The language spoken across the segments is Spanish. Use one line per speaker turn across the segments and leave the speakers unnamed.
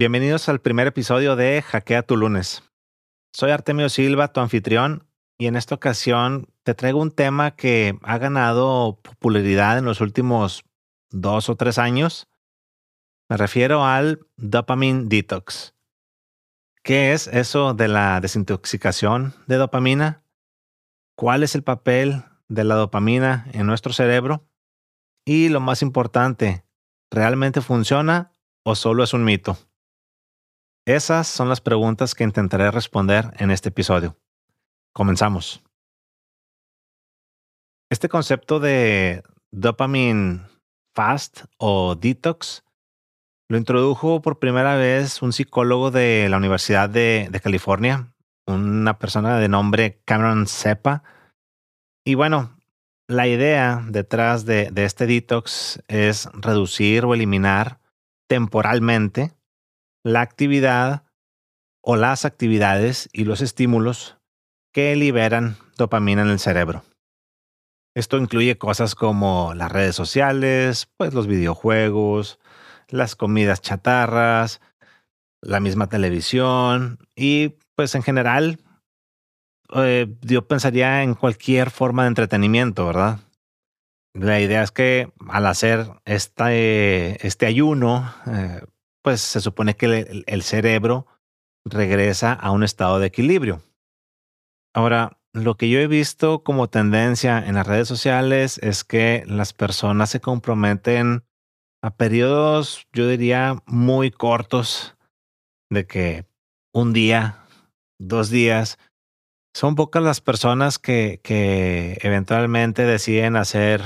Bienvenidos al primer episodio de Hackea tu lunes. Soy Artemio Silva, tu anfitrión, y en esta ocasión te traigo un tema que ha ganado popularidad en los últimos dos o tres años. Me refiero al dopamine detox. ¿Qué es eso de la desintoxicación de dopamina? ¿Cuál es el papel de la dopamina en nuestro cerebro? Y lo más importante, ¿realmente funciona o solo es un mito? Esas son las preguntas que intentaré responder en este episodio. Comenzamos. Este concepto de dopamine fast o detox lo introdujo por primera vez un psicólogo de la Universidad de, California, una persona de nombre Cameron Sepa. Y bueno, la idea detrás de, de este detox es reducir o eliminar temporalmente la actividad o las actividades y los estímulos que liberan dopamina en el cerebro. Esto incluye cosas como las redes sociales, pues los videojuegos, las comidas chatarras, la misma televisión y pues en general eh, yo pensaría en cualquier forma de entretenimiento, ¿verdad? La idea es que al hacer este, este ayuno, eh, pues se supone que el, cerebro regresa a un estado de equilibrio. Ahora, lo que yo he visto como tendencia en las redes sociales es que las personas se comprometen a periodos, yo diría, muy cortos, de que un día, dos días, son pocas las personas que, que eventualmente deciden hacer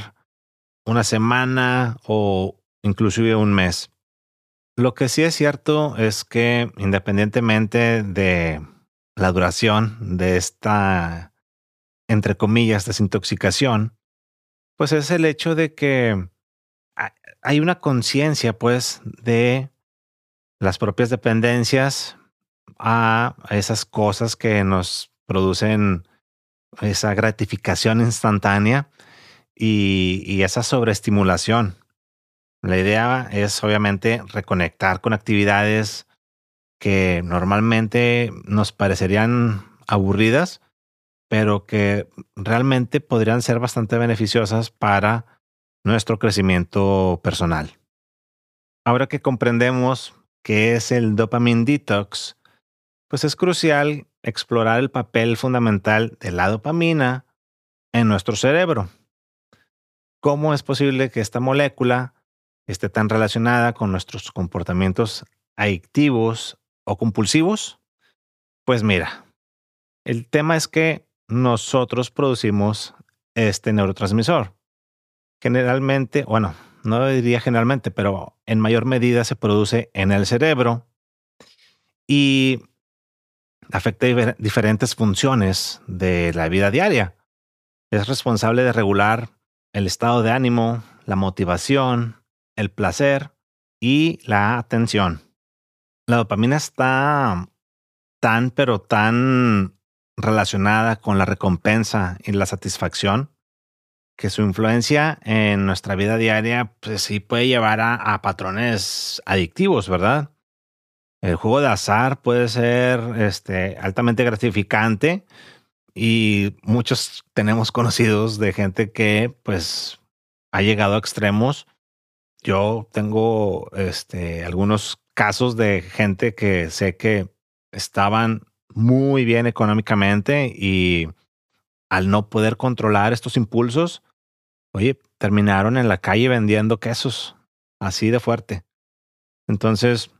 una semana o inclusive un mes. Lo que sí es cierto es que independientemente de la duración de esta, entre comillas, desintoxicación, pues es el hecho de que hay una conciencia, pues, de las propias dependencias a esas cosas que nos producen esa gratificación instantánea y, y esa sobreestimulación. La idea es obviamente reconectar con actividades que normalmente nos parecerían aburridas, pero que realmente podrían ser bastante beneficiosas para nuestro crecimiento personal. Ahora que comprendemos qué es el dopamine detox, pues es crucial explorar el papel fundamental de la dopamina en nuestro cerebro. ¿Cómo es posible que esta molécula esté tan relacionada con nuestros comportamientos adictivos o compulsivos? Pues mira, el tema es que nosotros producimos este neurotransmisor. Generalmente, bueno, no diría generalmente, pero en mayor medida se produce en el cerebro y afecta diferentes funciones de la vida diaria. Es responsable de regular el estado de ánimo, la motivación, el placer y la atención. La dopamina está tan, pero tan relacionada con la recompensa y la satisfacción que su influencia en nuestra vida diaria, pues sí puede llevar a, patrones adictivos, ¿verdad? El juego de azar puede ser este, altamente gratificante y muchos tenemos conocidos de gente que pues ha llegado a extremos yo tengo este, algunos casos de gente que sé que estaban muy bien económicamente y al no poder controlar estos impulsos, oye, terminaron en la calle vendiendo quesos, así de fuerte. Entonces,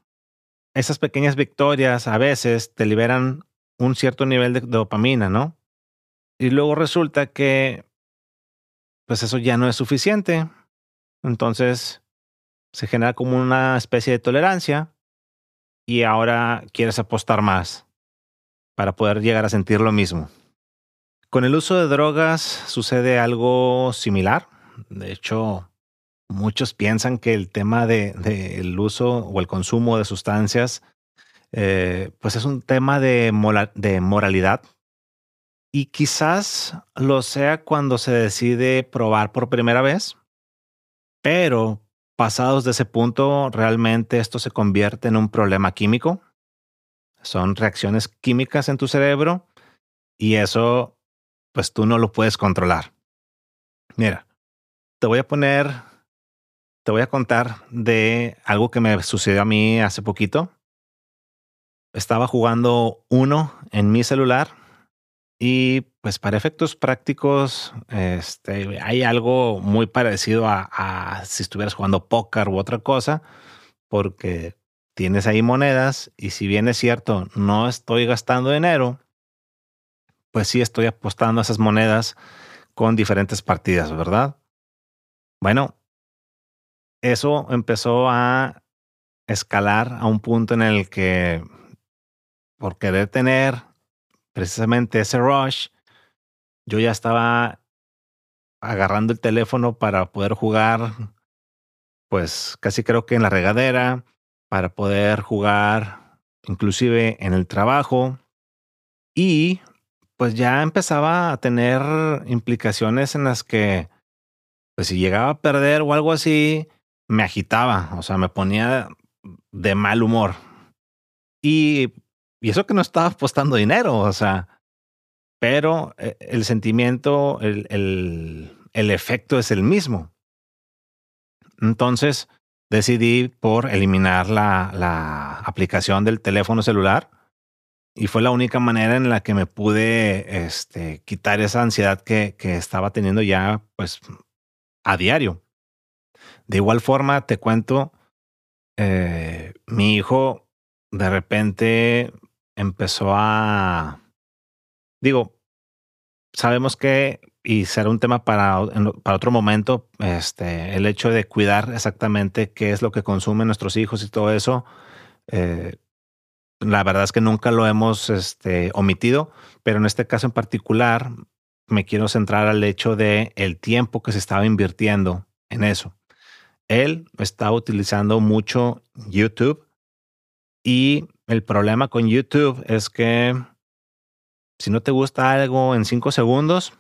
esas pequeñas victorias a veces te liberan un cierto nivel de dopamina, ¿no? Y luego resulta que, pues eso ya no es suficiente. Entonces, se genera como una especie de tolerancia y ahora quieres apostar más para poder llegar a sentir lo mismo. Con el uso de drogas sucede algo similar. De hecho, muchos piensan que el tema del de, uso o el consumo de sustancias, eh, pues es un tema de, de moralidad. Y quizás lo sea cuando se decide probar por primera vez, pero pasados de ese punto, realmente esto se convierte en un problema químico. Son reacciones químicas en tu cerebro y eso, pues tú no lo puedes controlar. Mira, te voy a poner, te voy a contar de algo que me sucedió a mí hace poquito. Estaba jugando uno en mi celular y pues para efectos prácticos, este, hay algo muy parecido a, si estuvieras jugando póker u otra cosa, porque tienes ahí monedas y si bien es cierto, no estoy gastando dinero, pues sí estoy apostando a esas monedas con diferentes partidas, ¿verdad? Bueno, eso empezó a escalar a un punto en el que por querer tener precisamente ese rush, yo ya estaba agarrando el teléfono para poder jugar, pues casi creo que en la regadera, para poder jugar inclusive en el trabajo y pues ya empezaba a tener implicaciones en las que pues si llegaba a perder o algo así, me agitaba, o sea, me ponía de mal humor. Y y eso que no estaba apostando dinero, o sea, pero eh, el sentimiento, el, el, efecto es el mismo. Entonces decidí por eliminar la, la aplicación del teléfono celular y fue la única manera en la que me pude este, quitar esa ansiedad que, que estaba teniendo ya pues a diario. De igual forma, te cuento, eh, mi hijo de repente empezó a, digo, sabemos que, y será un tema para, para otro momento, este, el hecho de cuidar exactamente qué es lo que consumen nuestros hijos y todo eso, eh, la verdad es que nunca lo hemos este, omitido, pero en este caso en particular me quiero centrar al hecho de el tiempo que se estaba invirtiendo en eso. Él estaba utilizando mucho YouTube y el problema con YouTube es que si no te gusta algo en 5 segundos,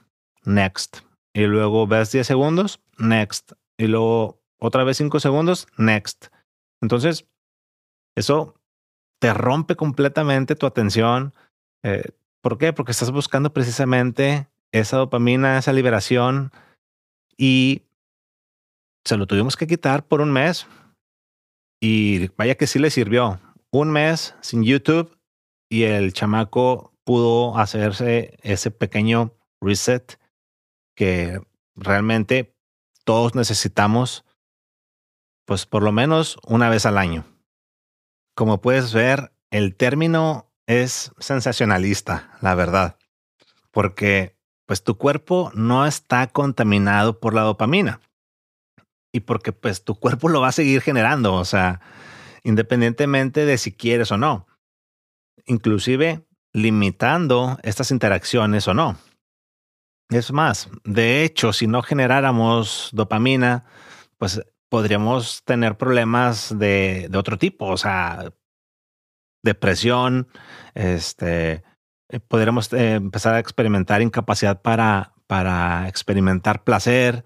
next. Y luego ves 10 segundos, next. Y luego otra vez 5 segundos, next. Entonces, eso te rompe completamente tu atención. Eh, ¿Por qué? Porque estás buscando precisamente esa dopamina, esa liberación y se lo tuvimos que quitar por un mes. Y vaya que sí le sirvió un mes sin YouTube y el chamaco pudo hacerse ese pequeño reset que realmente todos necesitamos, pues por lo menos una vez al año. Como puedes ver, el término es sensacionalista, la verdad, porque pues tu cuerpo no está contaminado por la dopamina y porque pues tu cuerpo lo va a seguir generando, o sea, independientemente de si quieres o no, inclusive limitando estas interacciones o no. Es más, de hecho, si no generáramos dopamina, pues podríamos tener problemas de, de otro tipo, o sea, depresión, este, eh, podríamos eh, empezar a experimentar incapacidad para, para experimentar placer,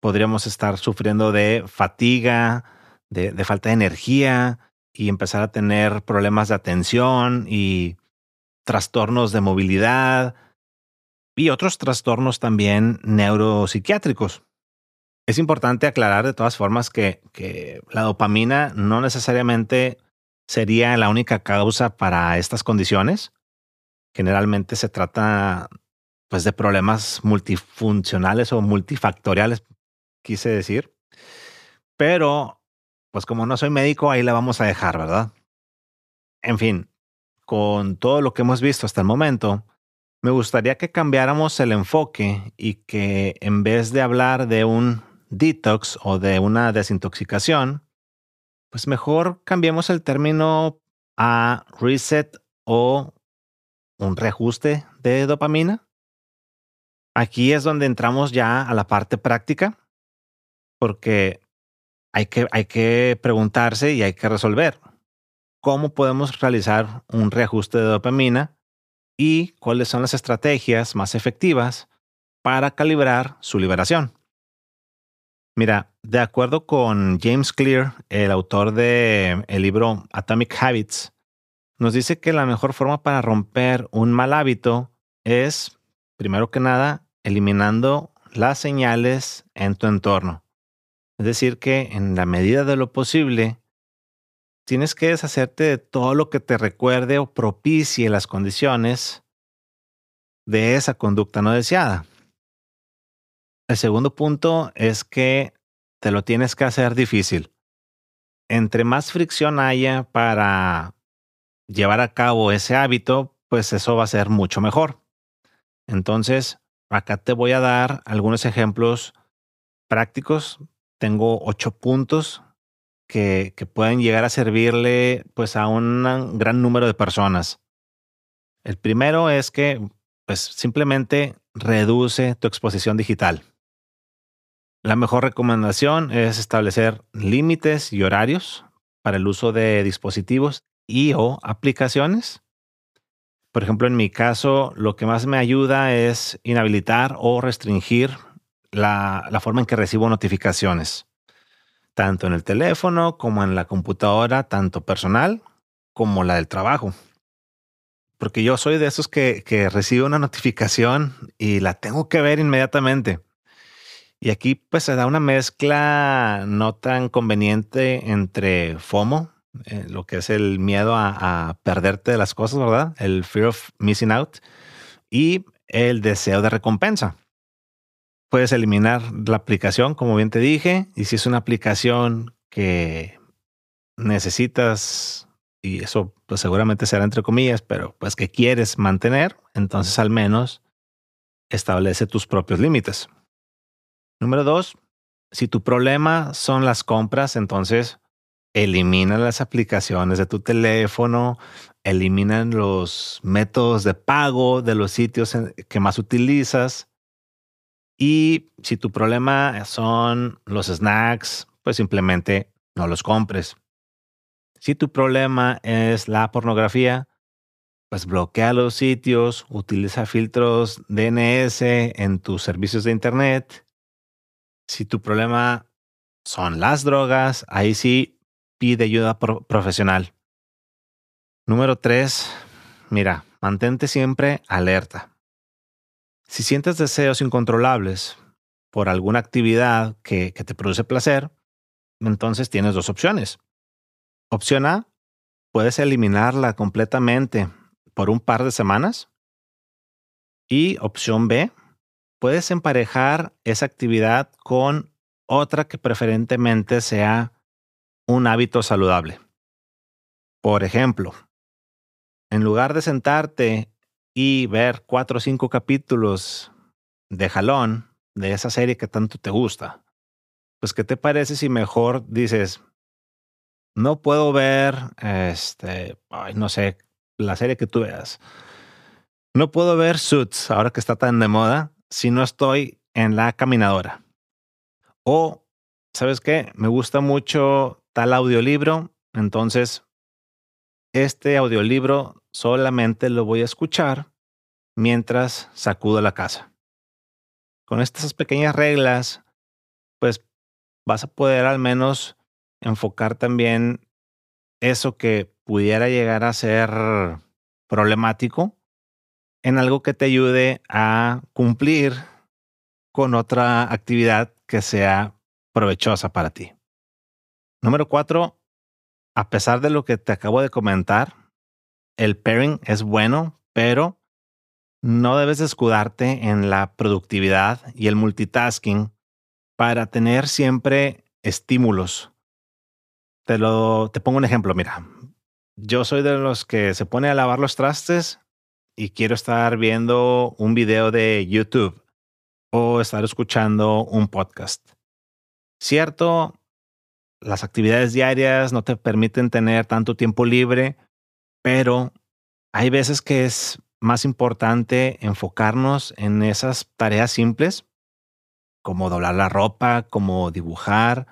podríamos estar sufriendo de fatiga, de, falta de energía y empezar a tener problemas de atención y trastornos de movilidad y otros trastornos también neuropsiquiátricos. Es importante aclarar de todas formas que, que, la dopamina no necesariamente sería la única causa para estas condiciones. Generalmente se trata pues de problemas multifuncionales o multifactoriales, quise decir. Pero pues como no soy médico, ahí la vamos a dejar, ¿verdad? En fin, con todo lo que hemos visto hasta el momento, me gustaría que cambiáramos el enfoque y que en vez de hablar de un detox o de una desintoxicación, pues mejor cambiemos el término a reset o un reajuste de dopamina. Aquí es donde entramos ya a la parte práctica, porque hay que, hay que preguntarse y hay que resolver cómo podemos realizar un reajuste de dopamina y cuáles son las estrategias más efectivas para calibrar su liberación. Mira, de acuerdo con James Clear, el autor del el libro Atomic Habits, nos dice que la mejor forma para romper un mal hábito es, primero que nada, eliminando las señales en tu entorno. Es decir, que en la medida de lo posible, tienes que deshacerte de todo lo que te recuerde o propicie las condiciones de esa conducta no deseada. El segundo punto es que te lo tienes que hacer difícil. Entre más fricción haya para llevar a cabo ese hábito, pues eso va a ser mucho mejor. Entonces, acá te voy a dar algunos ejemplos prácticos. Tengo ocho puntos que, pueden llegar a servirle pues a un gran número de personas. El primero es que pues simplemente reduce tu exposición digital. La mejor recomendación es establecer límites y horarios para el uso de dispositivos y o aplicaciones. Por ejemplo, en mi caso, lo que más me ayuda es inhabilitar o restringir la forma en que recibo notificaciones, tanto en el teléfono como en la computadora, tanto personal como la del trabajo. Porque yo soy de esos que, que recibo una notificación y la tengo que ver inmediatamente. Y aquí pues se da una mezcla no tan conveniente entre FOMO, eh, lo que es el miedo a, a, perderte de las cosas, ¿verdad? El fear of missing out y el deseo de recompensa. Puedes eliminar la aplicación, como bien te dije, y si es una aplicación que necesitas, y eso pues seguramente será entre comillas, pero pues que quieres mantener, entonces al menos establece tus propios límites. Número dos, si tu problema son las compras, entonces elimina las aplicaciones de tu teléfono, eliminan los métodos de pago de los sitios que más utilizas. Y si tu problema son los snacks, pues simplemente no los compres. Si tu problema es la pornografía, pues bloquea los sitios, utiliza filtros DNS en tus servicios de Internet si tu problema son las drogas, ahí sí pide ayuda profesional. Número tres, mira, mantente siempre alerta. Si sientes deseos incontrolables por alguna actividad que, te produce placer, entonces tienes dos opciones. Opción A, puedes eliminarla completamente por un par de semanas. Y opción B, puedes emparejar esa actividad con otra que preferentemente sea un hábito saludable. Por ejemplo, en lugar de sentarte y ver cuatro o cinco capítulos de jalón de esa serie que tanto te gusta, pues ¿qué te parece si mejor dices, no puedo ver, este, ay, no sé, la serie que tú veas. No puedo ver Suits ahora que está tan de moda si no estoy en la caminadora. O, ¿sabes qué? Me gusta mucho tal audiolibro, entonces este audiolibro solamente lo voy a escuchar mientras sacudo la casa. Con estas pequeñas reglas, pues vas a poder al menos enfocar también eso que pudiera llegar a ser problemático en algo que te ayude a cumplir con otra actividad que sea provechosa para ti. Número cuatro, a pesar de lo que te acabo de comentar, el pairing es bueno, pero no debes escudarte en la productividad y el multitasking para tener siempre estímulos. Te lo te pongo un ejemplo, mira. Yo soy de los que se pone a lavar los trastes y quiero estar viendo un video de YouTube o estar escuchando un podcast. Cierto, las actividades diarias no te permiten tener tanto tiempo libre, pero hay veces que es más importante enfocarnos en esas tareas simples, como doblar la ropa, como dibujar,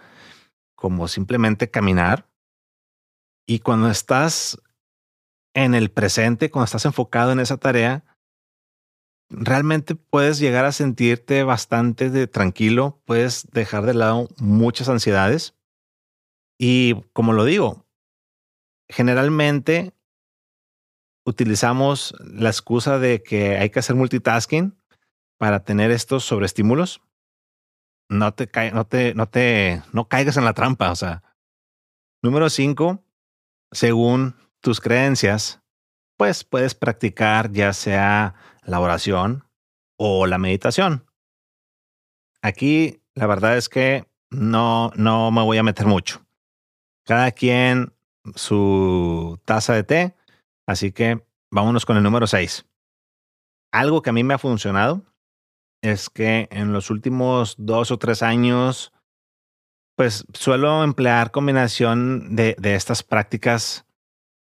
como simplemente caminar. Y cuando estás en el presente, cuando estás enfocado en esa tarea, realmente puedes llegar a sentirte bastante de tranquilo, puedes dejar de lado muchas ansiedades. Y como lo digo, generalmente utilizamos la excusa de que hay que hacer multitasking para tener estos sobreestímulos. No te, no te, caigas en la trampa. O sea, número cinco, según tus creencias, pues puedes practicar ya sea la oración o la meditación. Aquí la verdad es que no, no me voy a meter mucho. Cada quien su taza de té, así que vámonos con el número 6. Algo que a mí me ha funcionado es que en los últimos dos o tres años, pues suelo emplear combinación de, de estas prácticas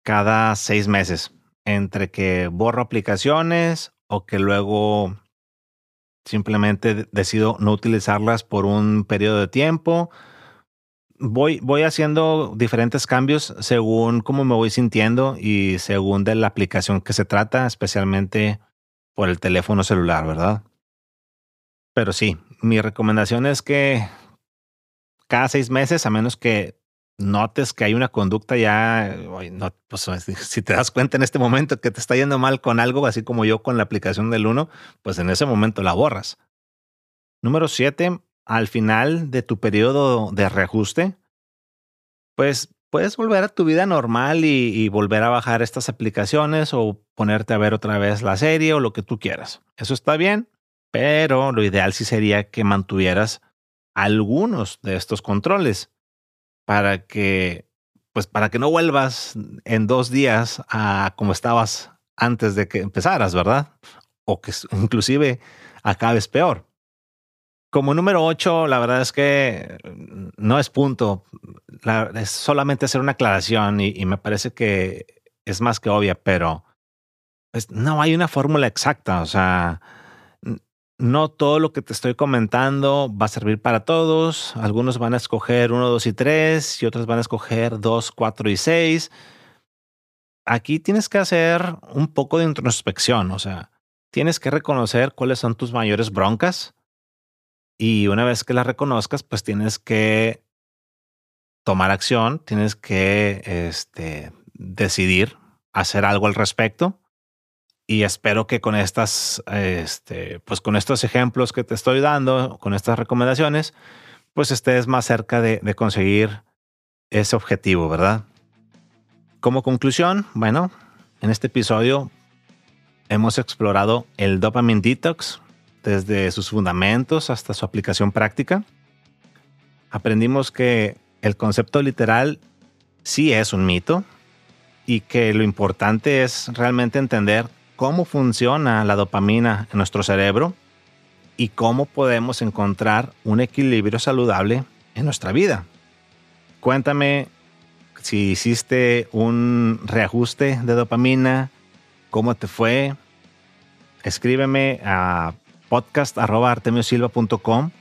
cada seis meses, entre que borro aplicaciones o que luego simplemente decido no utilizarlas por un periodo de tiempo. Voy, voy haciendo diferentes cambios según cómo me voy sintiendo y según de la aplicación que se trata, especialmente por el teléfono celular, ¿verdad? Pero sí, mi recomendación es que cada seis meses, a menos que notes que hay una conducta ya, pues si te das cuenta en este momento que te está yendo mal con algo, así como yo con la aplicación del 1, pues en ese momento la borras. Número 7, al final de tu periodo de reajuste, pues puedes volver a tu vida normal y, volver a bajar estas aplicaciones o ponerte a ver otra vez la serie o lo que tú quieras. Eso está bien, pero lo ideal sí sería que mantuvieras algunos de estos controles para que, pues para que no vuelvas en dos días a como estabas antes de que empezaras, ¿verdad? O que inclusive acabes peor. Como número ocho, la verdad es que no es punto, es solamente hacer una aclaración y, y, me parece que es más que obvia, pero pues, no hay una fórmula exacta, o sea, no todo lo que te estoy comentando va a servir para todos. Algunos van a escoger 1, 2 y 3 y otros van a escoger 2, 4 y 6. Aquí tienes que hacer un poco de introspección, o sea, tienes que reconocer cuáles son tus mayores broncas y una vez que las reconozcas, pues tienes que tomar acción, tienes que este, decidir hacer algo al respecto y espero que con estas, este, pues con estos ejemplos que te estoy dando, con estas recomendaciones, pues estés más cerca de, de conseguir ese objetivo, ¿verdad? Como conclusión, bueno, en este episodio hemos explorado el dopamine detox desde sus fundamentos hasta su aplicación práctica. Aprendimos que el concepto literal sí es un mito y que lo importante es realmente entender cómo funciona la dopamina en nuestro cerebro y cómo podemos encontrar un equilibrio saludable en nuestra vida. Cuéntame si hiciste un reajuste de dopamina, cómo te fue. Escríbeme a podcast.artemiosilva.com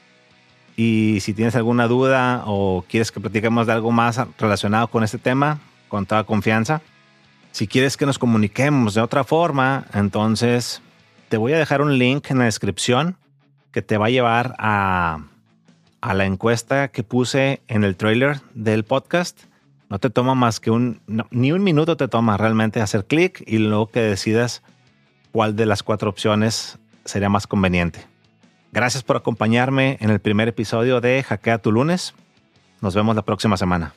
y si tienes alguna duda o quieres que platiquemos de algo más relacionado con este tema, con toda confianza, si quieres que nos comuniquemos de otra forma, entonces te voy a dejar un link en la descripción que te va a llevar a, a la encuesta que puse en el trailer del podcast. No te toma más que un, ni un minuto te toma realmente hacer clic y luego que decidas cuál de las cuatro opciones sería más conveniente. Gracias por acompañarme en el primer episodio de Hackea tu lunes. Nos vemos la próxima semana.